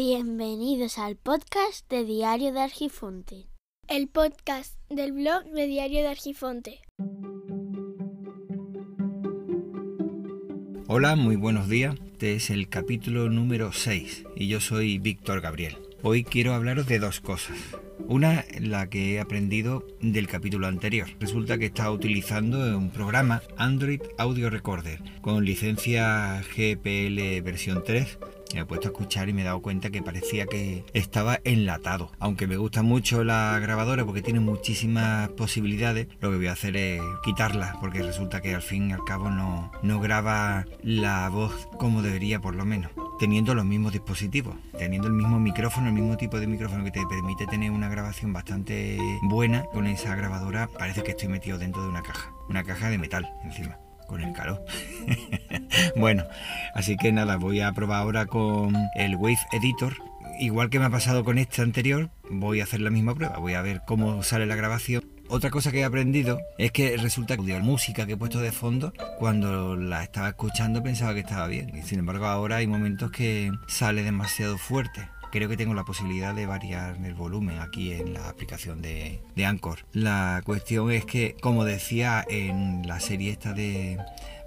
Bienvenidos al podcast de Diario de Argifonte. El podcast del blog de Diario de Argifonte. Hola, muy buenos días. Este es el capítulo número 6 y yo soy Víctor Gabriel. Hoy quiero hablaros de dos cosas. Una, la que he aprendido del capítulo anterior. Resulta que estaba utilizando un programa Android Audio Recorder con licencia GPL versión 3 me he puesto a escuchar y me he dado cuenta que parecía que estaba enlatado. Aunque me gusta mucho la grabadora porque tiene muchísimas posibilidades, lo que voy a hacer es quitarla porque resulta que al fin y al cabo no, no graba la voz como debería por lo menos teniendo los mismos dispositivos, teniendo el mismo micrófono, el mismo tipo de micrófono que te permite tener una grabación bastante buena, con esa grabadora parece que estoy metido dentro de una caja, una caja de metal encima con el calor. bueno, así que nada, voy a probar ahora con el Wave Editor. Igual que me ha pasado con este anterior, voy a hacer la misma prueba, voy a ver cómo sale la grabación. Otra cosa que he aprendido es que resulta que la música que he puesto de fondo, cuando la estaba escuchando pensaba que estaba bien. Sin embargo ahora hay momentos que sale demasiado fuerte creo que tengo la posibilidad de variar el volumen aquí en la aplicación de, Anchor. La cuestión es que, como decía en la serie esta de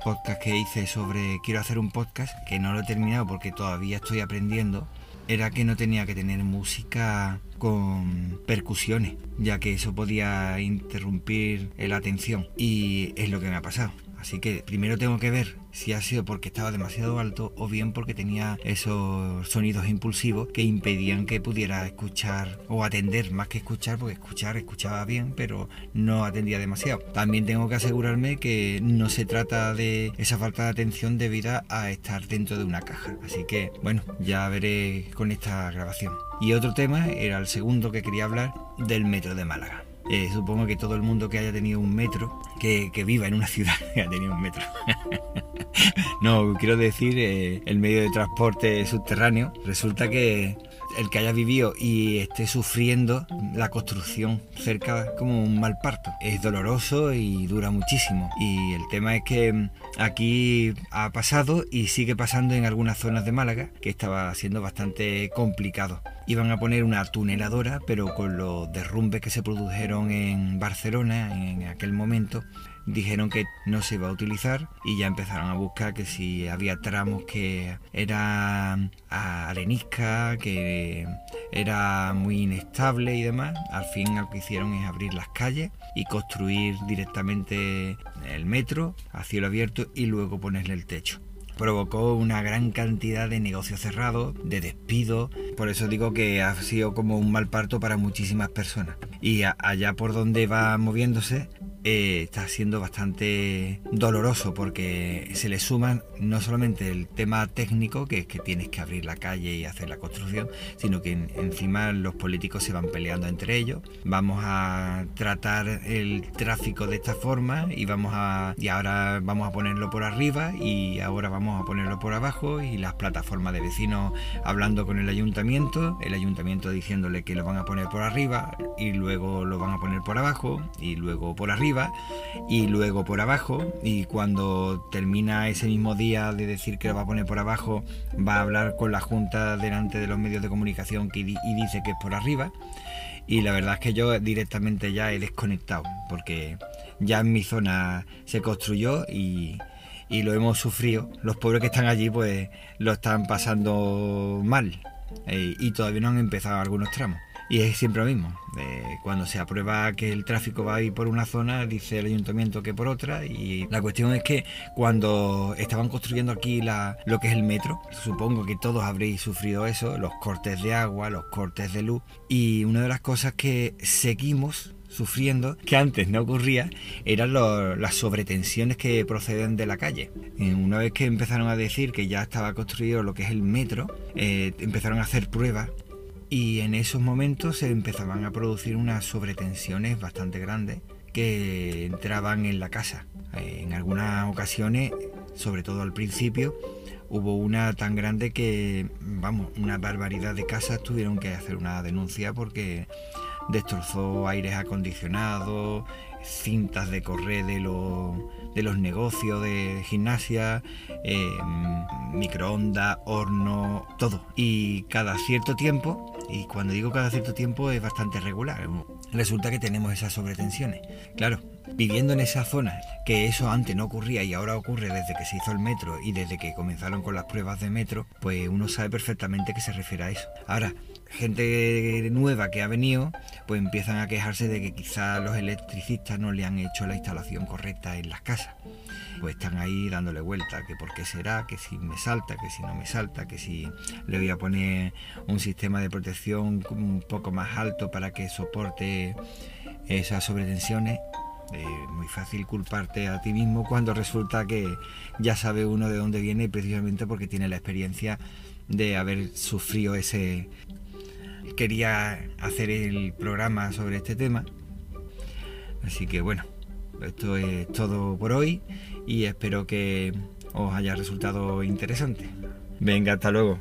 podcast que hice sobre quiero hacer un podcast, que no lo he terminado porque todavía estoy aprendiendo, era que no tenía que tener música con percusiones, ya que eso podía interrumpir la atención. Y es lo que me ha pasado. Así que primero tengo que ver si ha sido porque estaba demasiado alto o bien porque tenía esos sonidos impulsivos que impedían que pudiera escuchar o atender más que escuchar, porque escuchar escuchaba bien, pero no atendía demasiado. También tengo que asegurarme que no se trata de esa falta de atención debida a estar dentro de una caja. Así que bueno, ya veré con esta grabación. Y otro tema era el segundo que quería hablar del metro de Málaga. Eh, supongo que todo el mundo que haya tenido un metro, que, viva en una ciudad que tenido un metro. no, quiero decir eh, el medio de transporte subterráneo. Resulta que el que haya vivido y esté sufriendo la construcción cerca como un mal parto. Es doloroso y dura muchísimo. Y el tema es que mm, aquí ha pasado y sigue pasando en algunas zonas de Málaga, que estaba siendo bastante complicado. Iban a poner una tuneladora, pero con los derrumbes que se produjeron en Barcelona en aquel momento, dijeron que no se iba a utilizar y ya empezaron a buscar que si había tramos que era arenisca, que era muy inestable y demás. Al fin lo que hicieron es abrir las calles y construir directamente el metro a cielo abierto y luego ponerle el techo provocó una gran cantidad de negocios cerrados, de despidos. Por eso digo que ha sido como un mal parto para muchísimas personas. Y allá por donde va moviéndose, eh, está siendo bastante doloroso porque se le suman no solamente el tema técnico, que es que tienes que abrir la calle y hacer la construcción, sino que encima los políticos se van peleando entre ellos. Vamos a tratar el tráfico de esta forma y vamos a y ahora vamos a ponerlo por arriba y ahora vamos a ponerlo por abajo y las plataformas de vecinos hablando con el ayuntamiento, el ayuntamiento diciéndole que lo van a poner por arriba y luego lo van a poner por abajo y luego por arriba y luego por abajo y cuando termina ese mismo día de decir que lo va a poner por abajo va a hablar con la Junta delante de los medios de comunicación y dice que es por arriba y la verdad es que yo directamente ya he desconectado porque ya en mi zona se construyó y, y lo hemos sufrido. Los pobres que están allí pues lo están pasando mal eh, y todavía no han empezado algunos tramos. Y es siempre lo mismo. Eh, cuando se aprueba que el tráfico va a ir por una zona, dice el ayuntamiento que por otra. Y la cuestión es que cuando estaban construyendo aquí la, lo que es el metro, supongo que todos habréis sufrido eso, los cortes de agua, los cortes de luz. Y una de las cosas que seguimos sufriendo, que antes no ocurría, eran las sobretensiones que proceden de la calle. Eh, una vez que empezaron a decir que ya estaba construido lo que es el metro, eh, empezaron a hacer pruebas y en esos momentos se empezaban a producir unas sobretensiones bastante grandes que entraban en la casa. En algunas ocasiones, sobre todo al principio, hubo una tan grande que, vamos, una barbaridad de casas tuvieron que hacer una denuncia porque destrozó aires acondicionados, cintas de correr de, de los negocios de gimnasia, eh, microondas, horno, todo. Y cada cierto tiempo, y cuando digo cada cierto tiempo es bastante regular, resulta que tenemos esas sobretensiones. Claro, viviendo en esa zona, que eso antes no ocurría y ahora ocurre desde que se hizo el metro y desde que comenzaron con las pruebas de metro, pues uno sabe perfectamente que se refiere a eso. Ahora, gente nueva que ha venido, pues empiezan a quejarse de que quizá los electricistas no le han hecho la instalación correcta en las casas. Pues están ahí dándole vuelta, que por qué será, que si me salta, que si no me salta, que si le voy a poner un sistema de protección un poco más alto para que soporte esas sobretensiones. Es muy fácil culparte a ti mismo cuando resulta que ya sabe uno de dónde viene precisamente porque tiene la experiencia de haber sufrido ese, quería hacer el programa sobre este tema. Así que bueno, esto es todo por hoy y espero que os haya resultado interesante. Venga, hasta luego.